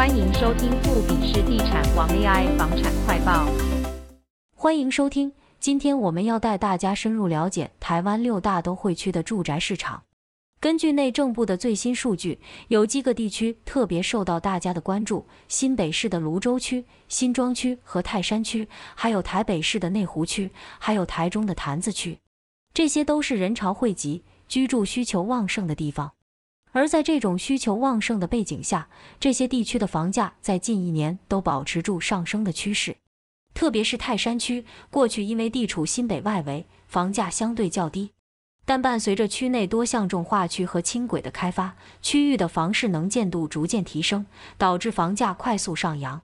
欢迎收听富比士地产王 AI 房产快报。欢迎收听，今天我们要带大家深入了解台湾六大都会区的住宅市场。根据内政部的最新数据，有几个地区特别受到大家的关注：新北市的芦洲区、新庄区和泰山区，还有台北市的内湖区，还有台中的潭子区。这些都是人潮汇集、居住需求旺盛的地方。而在这种需求旺盛的背景下，这些地区的房价在近一年都保持住上升的趋势。特别是泰山区，过去因为地处新北外围，房价相对较低，但伴随着区内多项重划区和轻轨的开发，区域的房市能见度逐渐提升，导致房价快速上扬。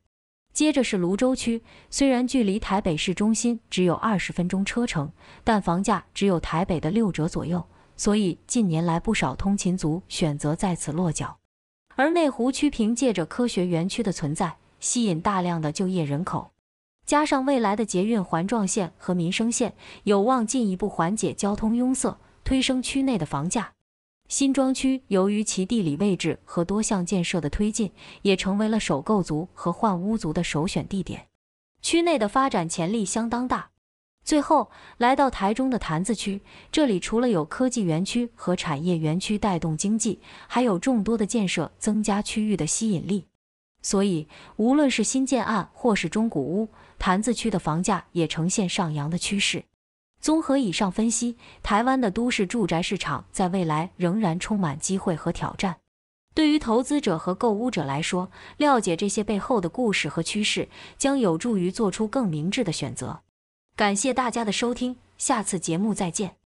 接着是芦洲区，虽然距离台北市中心只有二十分钟车程，但房价只有台北的六折左右。所以近年来不少通勤族选择在此落脚，而内湖区凭借着科学园区的存在，吸引大量的就业人口，加上未来的捷运环状线和民生线，有望进一步缓解交通拥塞，推升区内的房价。新庄区由于其地理位置和多项建设的推进，也成为了首购族和换屋族的首选地点，区内的发展潜力相当大。最后来到台中的潭子区，这里除了有科技园区和产业园区带动经济，还有众多的建设增加区域的吸引力。所以，无论是新建案或是中古屋，潭子区的房价也呈现上扬的趋势。综合以上分析，台湾的都市住宅市场在未来仍然充满机会和挑战。对于投资者和购屋者来说，了解这些背后的故事和趋势，将有助于做出更明智的选择。感谢大家的收听，下次节目再见。